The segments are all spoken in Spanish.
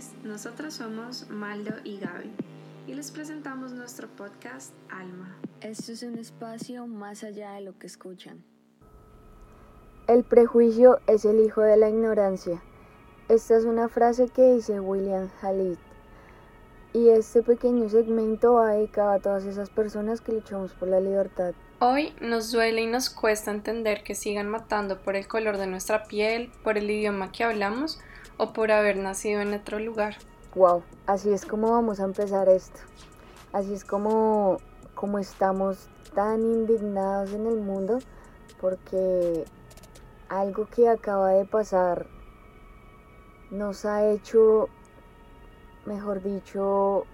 noches, nosotros somos Maldo y Gaby y les presentamos nuestro podcast Alma. Esto es un espacio más allá de lo que escuchan. El prejuicio es el hijo de la ignorancia. Esta es una frase que dice William Halit. Y este pequeño segmento va dedicado a todas esas personas que luchamos por la libertad. Hoy nos duele y nos cuesta entender que sigan matando por el color de nuestra piel, por el idioma que hablamos o por haber nacido en otro lugar. Wow, así es como vamos a empezar esto. Así es como, como estamos tan indignados en el mundo porque algo que acaba de pasar nos ha hecho, mejor dicho,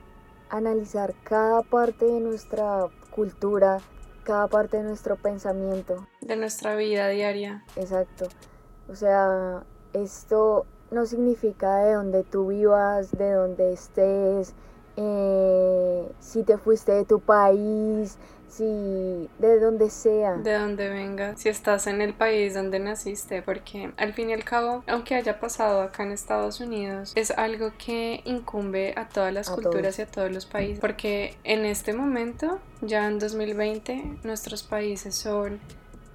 analizar cada parte de nuestra cultura, cada parte de nuestro pensamiento. De nuestra vida diaria. Exacto. O sea, esto no significa de donde tú vivas, de donde estés, eh, si te fuiste de tu país, si de donde sea. De donde venga, si estás en el país donde naciste, porque al fin y al cabo, aunque haya pasado acá en Estados Unidos, es algo que incumbe a todas las culturas y a todos los países, porque en este momento, ya en 2020, nuestros países son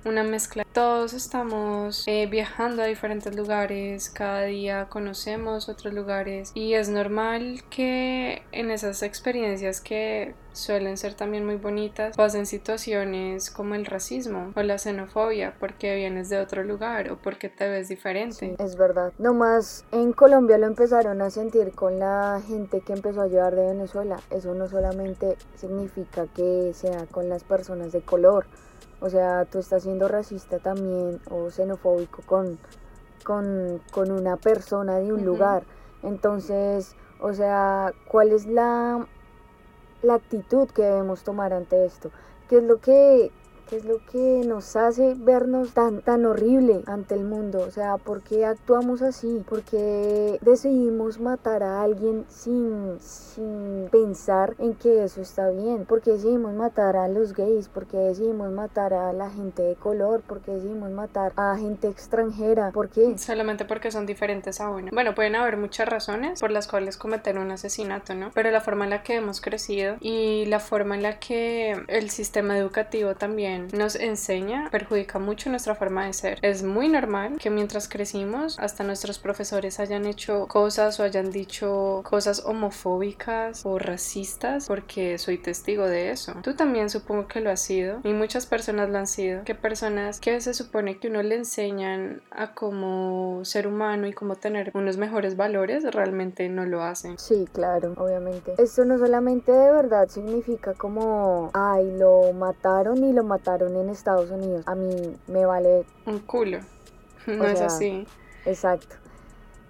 una mezcla. Todos estamos eh, viajando a diferentes lugares, cada día conocemos otros lugares y es normal que en esas experiencias que suelen ser también muy bonitas pasen situaciones como el racismo o la xenofobia porque vienes de otro lugar o porque te ves diferente. es verdad. Nomás en Colombia lo empezaron a sentir con la gente que empezó a llegar de Venezuela. Eso no solamente significa que sea con las personas de color o sea, tú estás siendo racista también o xenofóbico con, con, una persona de un lugar. Entonces, o sea, ¿cuál es la, la actitud que debemos tomar ante esto? ¿Qué es lo que es lo que nos hace vernos tan, tan horrible ante el mundo. O sea, ¿por qué actuamos así? ¿Por qué decidimos matar a alguien sin, sin pensar en que eso está bien? ¿Por qué decidimos matar a los gays? ¿Por qué decidimos matar a la gente de color? ¿Por qué decidimos matar a gente extranjera? ¿Por qué? Solamente porque son diferentes a uno. Bueno, pueden haber muchas razones por las cuales cometer un asesinato, ¿no? Pero la forma en la que hemos crecido y la forma en la que el sistema educativo también nos enseña perjudica mucho nuestra forma de ser. Es muy normal que mientras crecimos hasta nuestros profesores hayan hecho cosas o hayan dicho cosas homofóbicas o racistas porque soy testigo de eso. Tú también supongo que lo has sido y muchas personas lo han sido. Que personas que se supone que uno le enseñan a cómo ser humano y cómo tener unos mejores valores realmente no lo hacen. Sí, claro, obviamente. Esto no solamente de verdad significa como, ay, lo mataron y lo mataron en Estados Unidos. A mí me vale... Un culo. No es así. Exacto.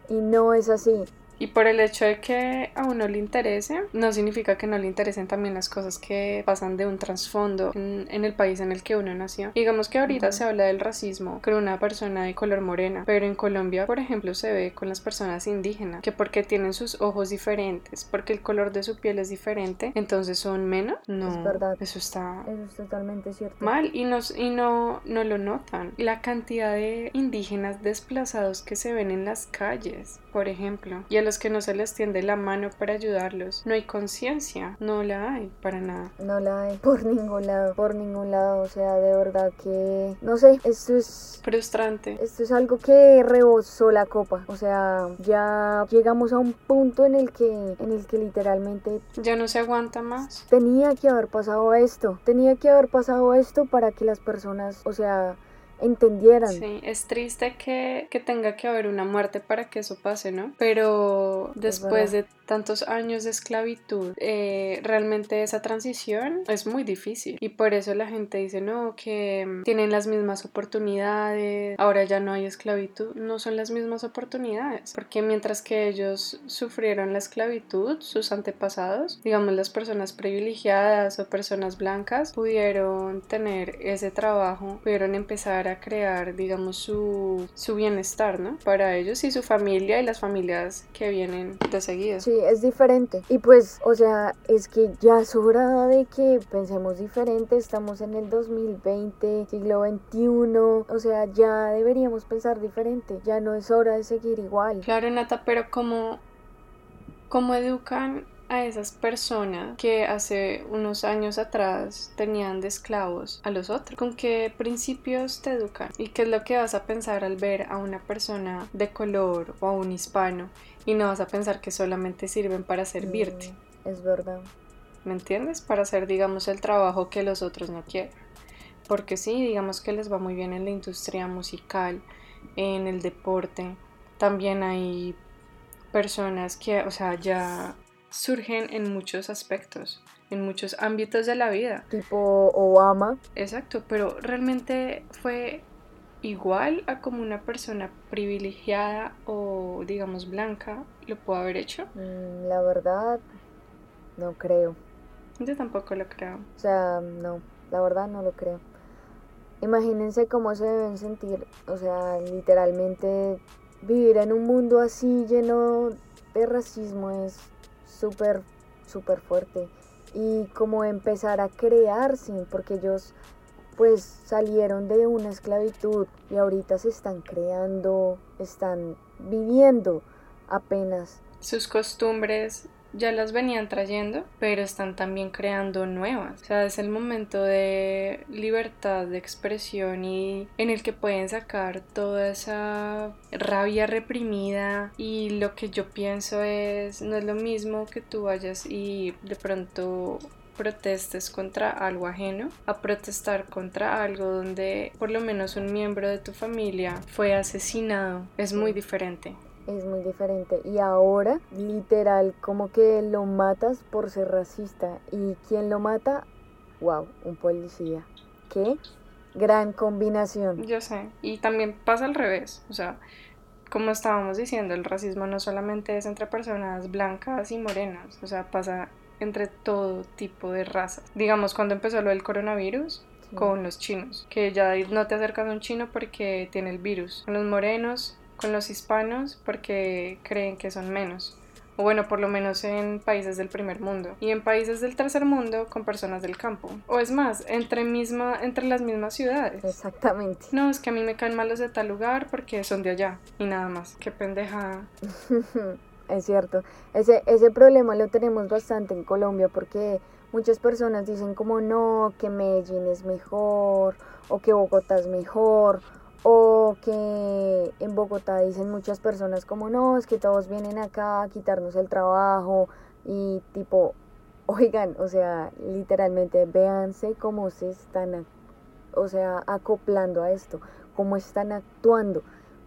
Y no es así. Y por el hecho de que a uno le interese, no significa que no le interesen también las cosas que pasan de un trasfondo en, el país en el que uno nació. Digamos que ahorita se habla del racismo con una persona de color morena, pero en Colombia, por ejemplo, se ve con las personas indígenas, que porque tienen sus ojos diferentes, porque el color de su piel es diferente, entonces son menos. No, es verdad. Eso está eso es totalmente cierto. Mal y, nos, y no, no lo notan. La cantidad de indígenas desplazados que se ven en las calles, por ejemplo, y a que no se les tiende la mano para ayudarlos. No hay conciencia, no la hay para nada. No la hay por ningún lado, por ningún lado. O sea, de verdad que, no sé, esto es frustrante. Esto es algo que rebosó la copa. O sea, ya llegamos a un punto en el que, en el que literalmente ya no se aguanta más. Tenía que haber pasado esto. Tenía que haber pasado esto para que las personas, o sea, entendieran. Sí, es triste que, que, tenga que haber una muerte para que eso pase, ¿no? Pero después de tantos años de esclavitud, eh, realmente esa transición es muy difícil. Y por eso la gente dice, no, que mm, tienen las mismas oportunidades, ahora ya no hay esclavitud. No son las mismas oportunidades, porque mientras que ellos sufrieron la esclavitud, sus antepasados, digamos las personas privilegiadas o personas blancas, pudieron tener ese trabajo, pudieron empezar a crear, digamos, su, su bienestar, ¿no? Para ellos y su familia y las familias que vienen de seguida. Sí, es diferente. Y pues, o sea, es que ya es hora de que pensemos diferente. Estamos en el 2020, siglo XXI. O sea, ya deberíamos pensar diferente. Ya no es hora de seguir igual. Claro, Nata, pero como ¿Cómo educan a esas personas que hace unos años atrás tenían de esclavos a los otros? ¿Con qué principios te educan? ¿Y qué es lo que vas a pensar al ver a una persona de color o a un hispano y no vas a pensar que solamente sirven para servirte? Mm, es verdad. ¿Me entiendes? Para hacer, digamos, el trabajo que los otros no quieren. Porque sí, digamos que les va muy bien en la industria musical, en el deporte. También hay personas que, o sea, ya surgen en muchos aspectos, en muchos ámbitos de la vida. Tipo Obama. Exacto, pero realmente fue igual a como una persona privilegiada o digamos blanca lo pudo haber hecho. Mm, la verdad, no creo. Yo tampoco lo creo. O sea, no, la verdad no lo creo. Imagínense cómo se deben sentir, o sea, literalmente vivir en un mundo así lleno de racismo es súper, súper fuerte. Y como empezar a crearse, porque ellos pues salieron de una esclavitud y ahorita se están creando, están viviendo apenas. Sus costumbres ya las venían trayendo, pero están también creando nuevas. O sea, es el momento de libertad de expresión y en el que pueden sacar toda esa rabia reprimida y lo que yo pienso es, no es lo mismo que tú vayas y de pronto protestes contra algo ajeno a protestar contra algo donde por lo menos un miembro de tu familia fue asesinado. Es muy diferente es muy diferente. Y ahora, literal, como que lo matas por ser racista. ¿Y quién lo mata? Wow, un policía. ¿Qué? Gran combinación. Yo sé. Y también pasa al revés. O sea, como estábamos diciendo, el racismo no solamente es entre personas blancas y morenas. O sea, pasa entre todo tipo de razas. Digamos, cuando empezó lo del coronavirus, con los chinos, que ya no te acercas a un chino porque tiene el virus. Con los morenos con los hispanos porque creen que son menos. O bueno, por lo menos en países del primer mundo. Y en países del tercer mundo con personas del campo. O es más, entre, misma, entre las mismas ciudades. Exactamente. No, es que a mí me caen malos de tal lugar porque son de allá. Y nada más. Qué pendeja. es cierto. Ese, ese problema lo tenemos bastante en Colombia porque muchas personas dicen como no, que Medellín es mejor o que Bogotá es mejor o que en Bogotá dicen muchas personas como no, es que todos vienen acá a quitarnos el trabajo y tipo, oigan, o sea, literalmente véanse cómo se están, o sea, acoplando a esto, cómo están actuando.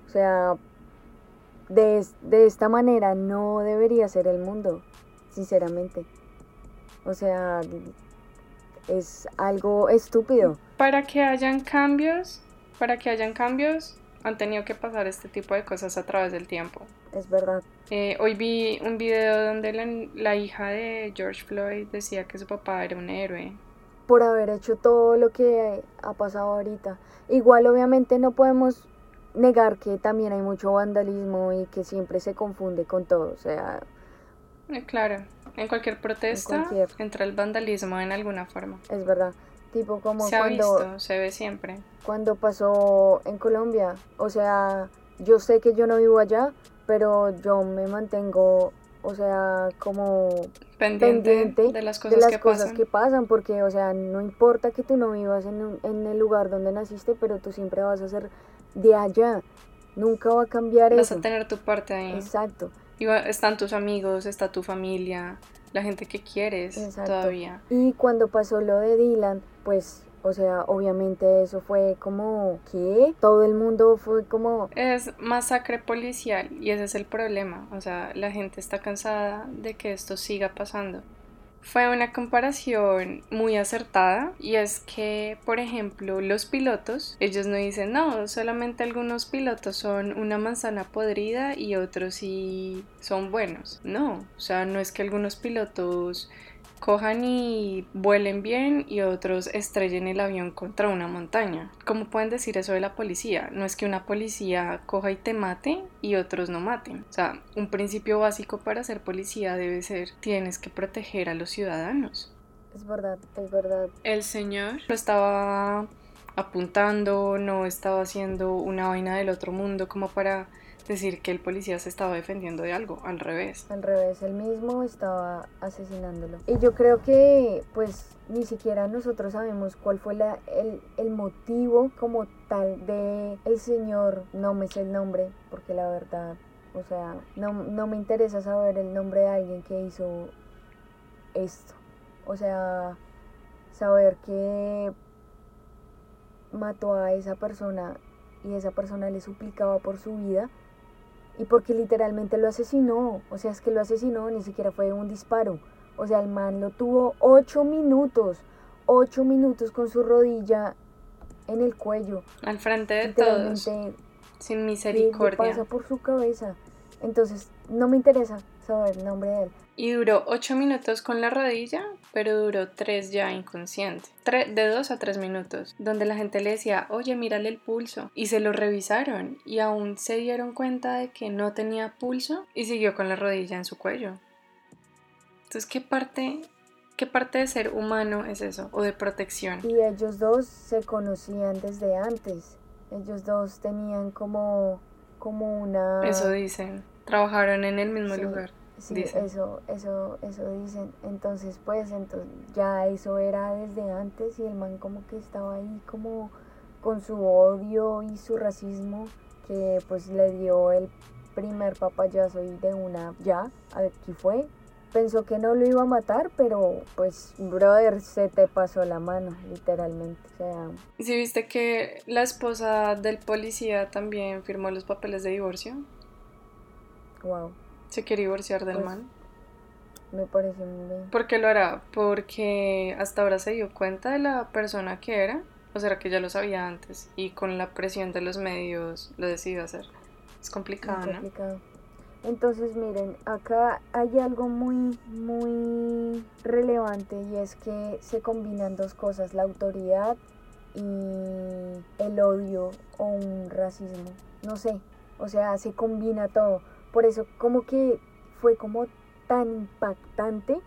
O sea, de, de esta manera no debería ser el mundo, sinceramente. O sea, es algo estúpido. Para que hayan cambios, para que hayan cambios, han tenido que pasar este tipo de cosas a través del tiempo. Es verdad. Eh, hoy vi un video donde la, la, hija de George Floyd decía que su papá era un héroe. Por haber hecho todo lo que ha pasado ahorita. Igual obviamente no podemos negar que también hay mucho vandalismo y que siempre se confunde con todo. O sea... Eh, claro, en cualquier protesta entra el vandalismo en alguna forma. Es verdad. Tipo como se cuando... Ha visto, se ve siempre cuando pasó en Colombia. O sea, yo sé que yo no vivo allá, pero yo me mantengo, o sea, como pendiente, de las, cosas, que, cosas que, pasan, porque, o sea, no importa que tú no vivas en, en, el lugar donde naciste, pero tú siempre vas a ser de allá. Nunca va a cambiar eso. Vas a tener tu parte ahí. Exacto. Y están tus amigos, está tu familia, la gente que quieres todavía. Y cuando pasó lo de Dylan, pues o sea, obviamente eso fue como, ¿qué? Todo el mundo fue como... Es masacre policial y ese es el problema. O sea, la gente está cansada de que esto siga pasando. Fue una comparación muy acertada y es que, por ejemplo, los pilotos, ellos no dicen, no, solamente algunos pilotos son una manzana podrida y otros sí son buenos. No, o sea, no es que algunos pilotos cojan y vuelen bien y otros estrellen el avión contra una montaña. ¿Cómo pueden decir eso de la policía? No es que una policía coja y te mate y otros no maten. O sea, un principio básico para ser policía debe ser tienes que proteger a los ciudadanos. Es verdad, es verdad. El señor lo estaba apuntando, no estaba haciendo una vaina del otro mundo como para decir que el policía se estaba defendiendo de algo, al revés. Al revés, él mismo estaba asesinándolo. Y yo creo que pues ni siquiera nosotros sabemos cuál fue la, el, el motivo como tal de el señor, no me sé el nombre, porque la verdad, o sea, no, no me interesa saber el nombre de alguien que hizo esto. O sea, saber que mató a esa persona y esa persona le suplicaba por su vida y porque literalmente lo asesinó. O sea, es que lo asesinó, ni siquiera fue un disparo. O sea, el man lo tuvo ocho minutos, ocho minutos con su rodilla en el cuello. Al frente de todos. Sin misericordia. pasa por su cabeza. Entonces, no me interesa saber el nombre de él. Y duró 8 minutos con la rodilla, pero duró 3 ya inconsciente. de 2 a 3 minutos, donde la gente le decía, oye, mírale el pulso. Y se lo revisaron y aún se dieron cuenta de que no tenía pulso y siguió con la rodilla en su cuello. Entonces, ¿qué parte, qué parte de ser humano es eso? ¿O de protección? Y ellos dos se conocían desde antes. Ellos dos tenían como, como una... Eso dicen. Trabajaron en el mismo lugar. Sí, eso, eso, eso dicen. Entonces, pues, entonces ya eso era desde antes y el man como que estaba ahí como con su odio y su racismo que pues le dio el primer papayazo y de una ya, aquí fue. Pensó que no lo iba a matar, pero pues, brother, se te pasó la mano, literalmente. O sea... ¿Y si viste que la esposa del policía también firmó los papeles de divorcio? Wow. ¿Se quiere divorciar del pues, man? Me parece muy bien. ¿Por qué lo hará? Porque hasta ahora se dio cuenta de la persona que era. O será que ya lo sabía antes y con la presión de los medios lo decidió hacer. Es complicado, es complicado. Entonces, miren, acá hay algo muy, muy relevante y es que se combinan dos cosas, la autoridad y el odio o un racismo. No sé, o sea, se combina todo. Por eso como que fue como tan impactante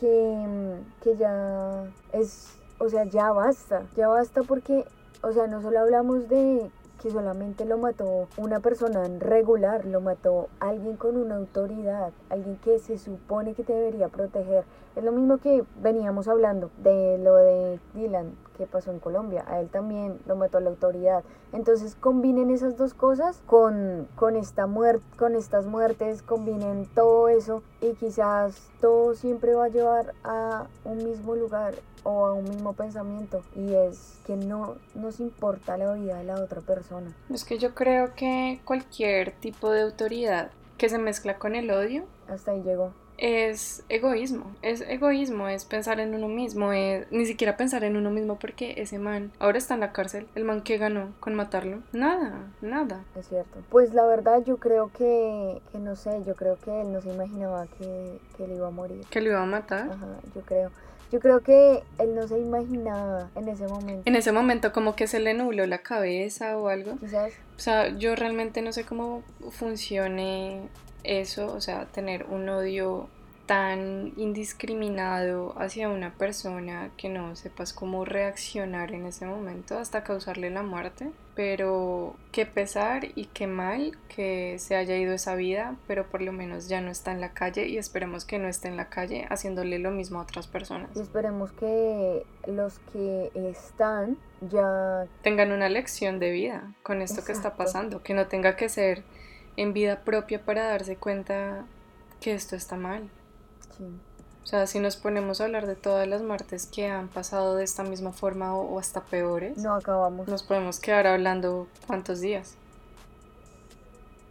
que, que ya es, o sea, ya basta, ya basta porque, o sea, no solo hablamos de que solamente lo mató una persona regular, lo mató alguien con una autoridad, alguien que se supone que te debería proteger. Es lo mismo que veníamos hablando de lo de Dylan, que pasó en Colombia. A él también lo mató la autoridad. Entonces combinen esas dos cosas con, con, esta muerte, con estas muertes, combinen todo eso y quizás todo siempre va a llevar a un mismo lugar o a un mismo pensamiento y es que no nos importa la vida de la otra persona. Es que yo creo que cualquier tipo de autoridad que se mezcla con el odio. Hasta ahí llegó es egoísmo, es egoísmo, es pensar en uno mismo, es ni siquiera pensar en uno mismo porque ese man ahora está en la cárcel, el man que ganó con matarlo, nada, nada. Es cierto. Pues la verdad yo creo que, que no sé, yo creo que él no se imaginaba que, que él iba a morir. ¿Que lo iba a matar? Ajá, yo creo. Yo creo que él no se imaginaba en ese momento. En ese momento como que se le nubló la cabeza o algo. ¿Sabes? O sea, yo realmente no sé cómo funcione eso, o sea, tener un odio tan indiscriminado hacia una persona que no sepas cómo reaccionar en ese momento hasta causarle la muerte. Pero qué pesar y qué mal que se haya ido esa vida, pero por lo menos ya no está en la calle y esperemos que no esté en la calle haciéndole lo mismo a otras personas. Y esperemos que los que están ya tengan una lección de vida con esto que está pasando, que no tenga que ser en vida propia para darse cuenta que esto está mal. O sea, si nos ponemos a hablar de todas las muertes que han pasado de esta misma forma o, hasta peores, no acabamos. Nos podemos quedar hablando cuántos días.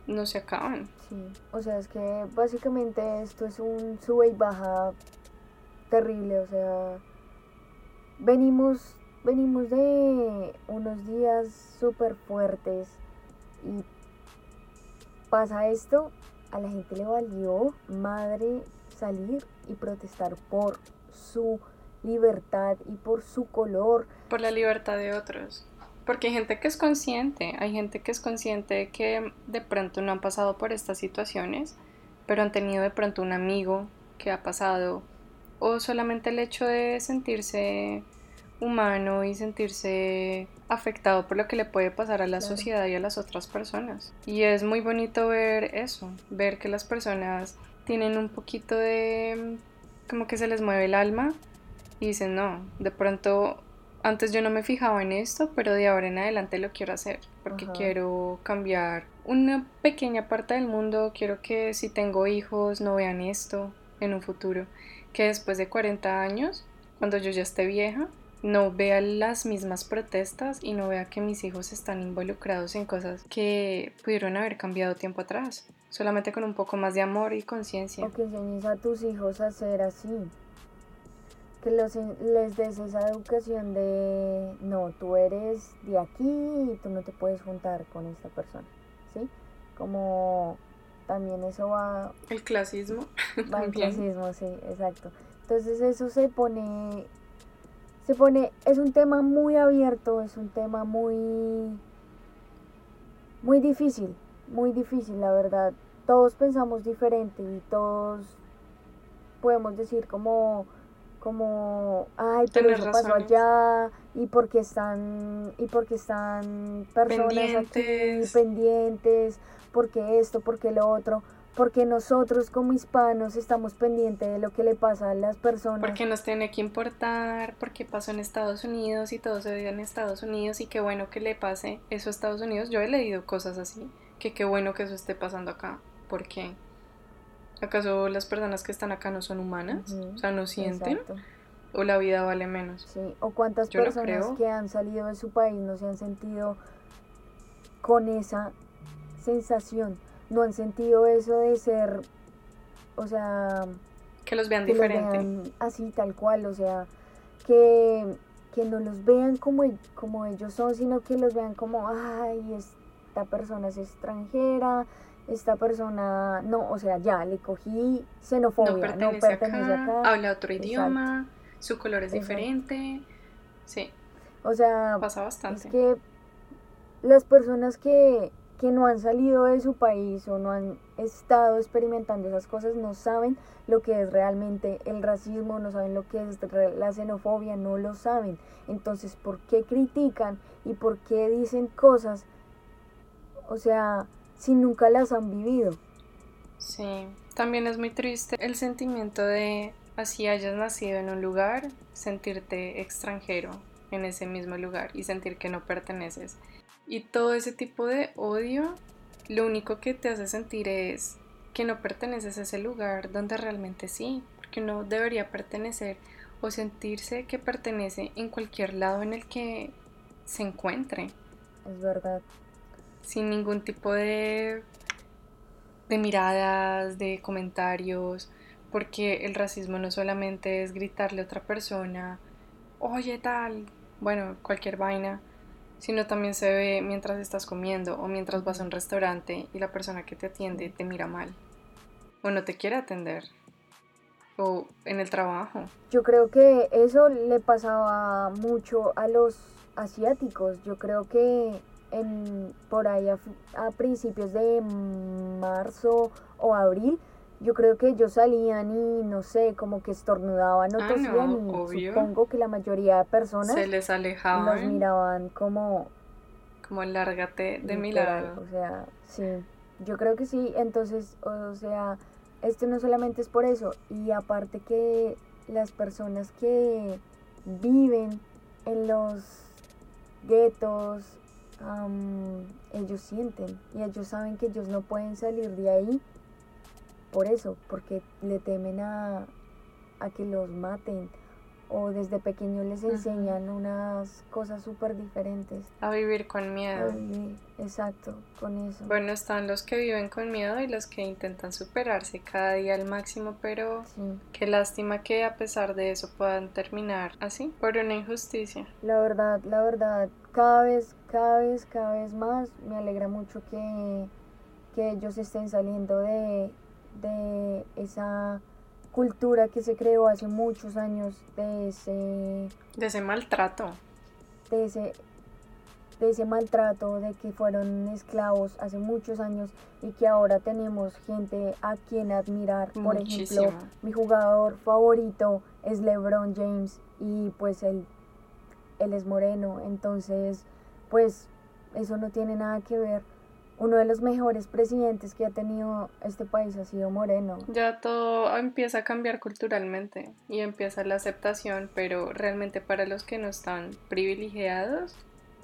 No se acaban. Sí, o sea, es que básicamente esto es un sube y baja terrible, o sea, venimos venimos de unos días súper fuertes y pasa esto, a la gente le valió madre salir y protestar por su libertad y por su color. Por la libertad de otros. Porque hay gente que es consciente, hay gente que es consciente de que de pronto no han pasado por estas situaciones, pero han tenido de pronto un amigo que ha pasado, o solamente el hecho de sentirse humano y sentirse afectado por lo que le puede pasar a la sociedad y a las otras personas. Y es muy bonito ver eso, ver que las personas tienen un poquito de como que se les mueve el alma y dicen, no, de pronto antes yo no me fijaba en esto, pero de ahora en adelante lo quiero hacer porque quiero cambiar una pequeña parte del mundo, quiero que si tengo hijos no vean esto en un futuro, que después de 40 años, cuando yo ya esté vieja, no vea las mismas protestas y no vea que mis hijos están involucrados en cosas que pudieron haber cambiado tiempo atrás, solamente con un poco más de amor y conciencia. O que enseñes a tus hijos a ser así, que los, les des esa educación de, no, tú eres de aquí y tú no te puedes juntar con esta persona, ¿sí? Como también eso va... El clasismo. Va el clasismo, sí, exacto. Entonces eso se pone se pone, es un tema muy abierto, es un tema muy, muy difícil, muy difícil, la verdad. Todos pensamos diferente y todos podemos decir como, como, ay, pero eso pasó allá y porque están, y porque están personas aquí pendientes, porque esto, porque lo otro porque nosotros como hispanos estamos pendientes de lo que le pasa a las personas. Porque nos tiene que importar, porque pasó en Estados Unidos y todo se dio en Estados Unidos y qué bueno que le pase eso a Estados Unidos. Yo he leído cosas así, que qué bueno que eso esté pasando acá. ¿Por qué? ¿Acaso las personas que están acá no son humanas? o sea, no sienten. ¿O la vida vale menos? Sí, o cuántas personas que han salido de su país no se han sentido con esa sensación no han sentido eso de ser, o sea... Que los vean diferente. así, tal cual, o sea, que, que no los vean como, como ellos son, sino que los vean como, ay, esta persona es extranjera, esta persona, no, o sea, ya le cogí xenofobia, no pertenece, acá, habla otro idioma, su color es diferente, sí. O sea, pasa bastante. Es que las personas que, que no han salido de su país o no han estado experimentando esas cosas no saben lo que es realmente el racismo, no saben lo que es la xenofobia, no lo saben. Entonces, ¿por qué critican y por qué dicen cosas? O sea, si nunca las han vivido. Sí, también es muy triste el sentimiento de así hayas nacido en un lugar, sentirte extranjero en ese mismo lugar y sentir que no perteneces. Y todo ese tipo de odio lo único que te hace sentir es que no perteneces a ese lugar donde realmente sí, porque no debería pertenecer o sentirse que pertenece en cualquier lado en el que se encuentre. Es verdad. Sin ningún tipo de, de miradas, de comentarios, porque el racismo no solamente es gritarle a otra persona, oye tal, bueno, cualquier vaina, sino también se ve mientras estás comiendo o mientras vas a un restaurante y la persona que te atiende te mira mal o no te quiere atender o en el trabajo. Yo creo que eso le pasaba mucho a los asiáticos. Yo creo que en, por ahí a, a principios de marzo o abril yo creo que ellos salían y no sé, como que estornudaban o ah, y supongo que la mayoría de personas se les alejaban. Los miraban como como lárgate de mi lado. O sea, sí. Yo creo que sí, entonces, o sea, esto no solamente es por eso y aparte que las personas que viven en los guetos ellos sienten y ellos saben que ellos no pueden salir de ahí por eso, porque le temen a, que los maten o desde pequeños les enseñan unas cosas súper diferentes. A vivir con miedo. exacto, con eso. Bueno, están los que viven con miedo y los que intentan superarse cada día al máximo, pero qué lástima que a pesar de eso puedan terminar así, por una injusticia. La verdad, la verdad, cada vez, cada vez, cada vez más me alegra mucho que, que ellos estén saliendo de, de esa cultura que se creó hace muchos años, de ese... De ese maltrato. De ese, de ese maltrato, de que fueron esclavos hace muchos años y que ahora tenemos gente a quien admirar. Por ejemplo, mi jugador favorito es LeBron James y pues él él es moreno, entonces pues eso no tiene nada que ver. Uno de los mejores presidentes que ha tenido este país ha sido Moreno. Ya todo empieza a cambiar culturalmente y empieza la aceptación, pero realmente para los que no están privilegiados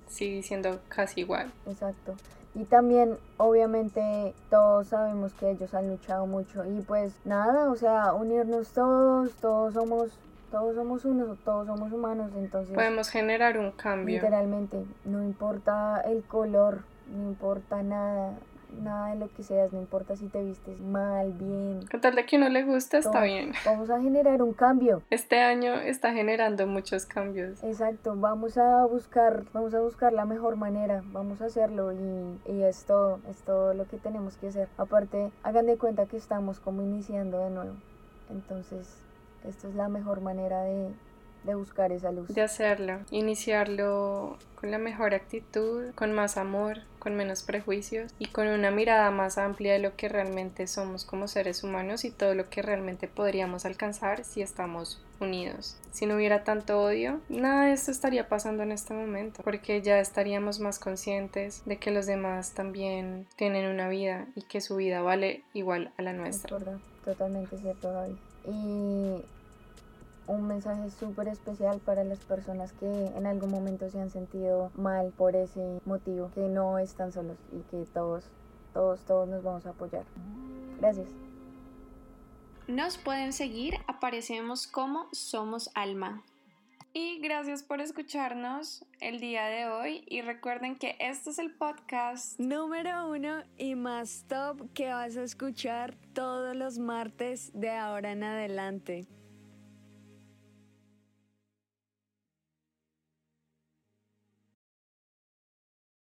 sigue siendo casi igual. Exacto. Y también, obviamente, todos sabemos que ellos han luchado mucho y pues nada, o sea, unirnos todos, todos somos todos somos unos, todos somos humanos, entonces... Podemos generar un cambio. Literalmente, no importa el color, no importa nada, nada de lo que seas, no importa si te vistes mal, bien. Con tal de que uno le gusta, está bien. Vamos a generar un cambio. Este año está generando muchos cambios. Exacto, vamos a buscar, vamos a buscar la mejor manera, vamos a hacerlo y, y es todo, es todo lo que tenemos que hacer. Aparte, hagan de cuenta que estamos como iniciando de nuevo. Entonces, esta es la mejor manera de, de buscar esa luz. De hacerlo, iniciarlo con la mejor actitud, con más amor, con menos prejuicios y con una mirada más amplia de lo que realmente somos como seres humanos y todo lo que realmente podríamos alcanzar si estamos unidos. Si no hubiera tanto odio, nada de esto estaría pasando en este momento, porque ya estaríamos más conscientes de que los demás también tienen una vida y que su vida vale igual a la nuestra. Totalmente cierto, David. Un mensaje súper especial para las personas que en algún momento se han sentido mal por ese motivo, que no están solos y que todos, todos, todos nos vamos a apoyar. Gracias. Nos pueden seguir, aparecemos como Somos Alma. Y gracias por escucharnos el día de hoy y recuerden que este es el podcast número uno y más top que vas a escuchar todos los martes de ahora en adelante.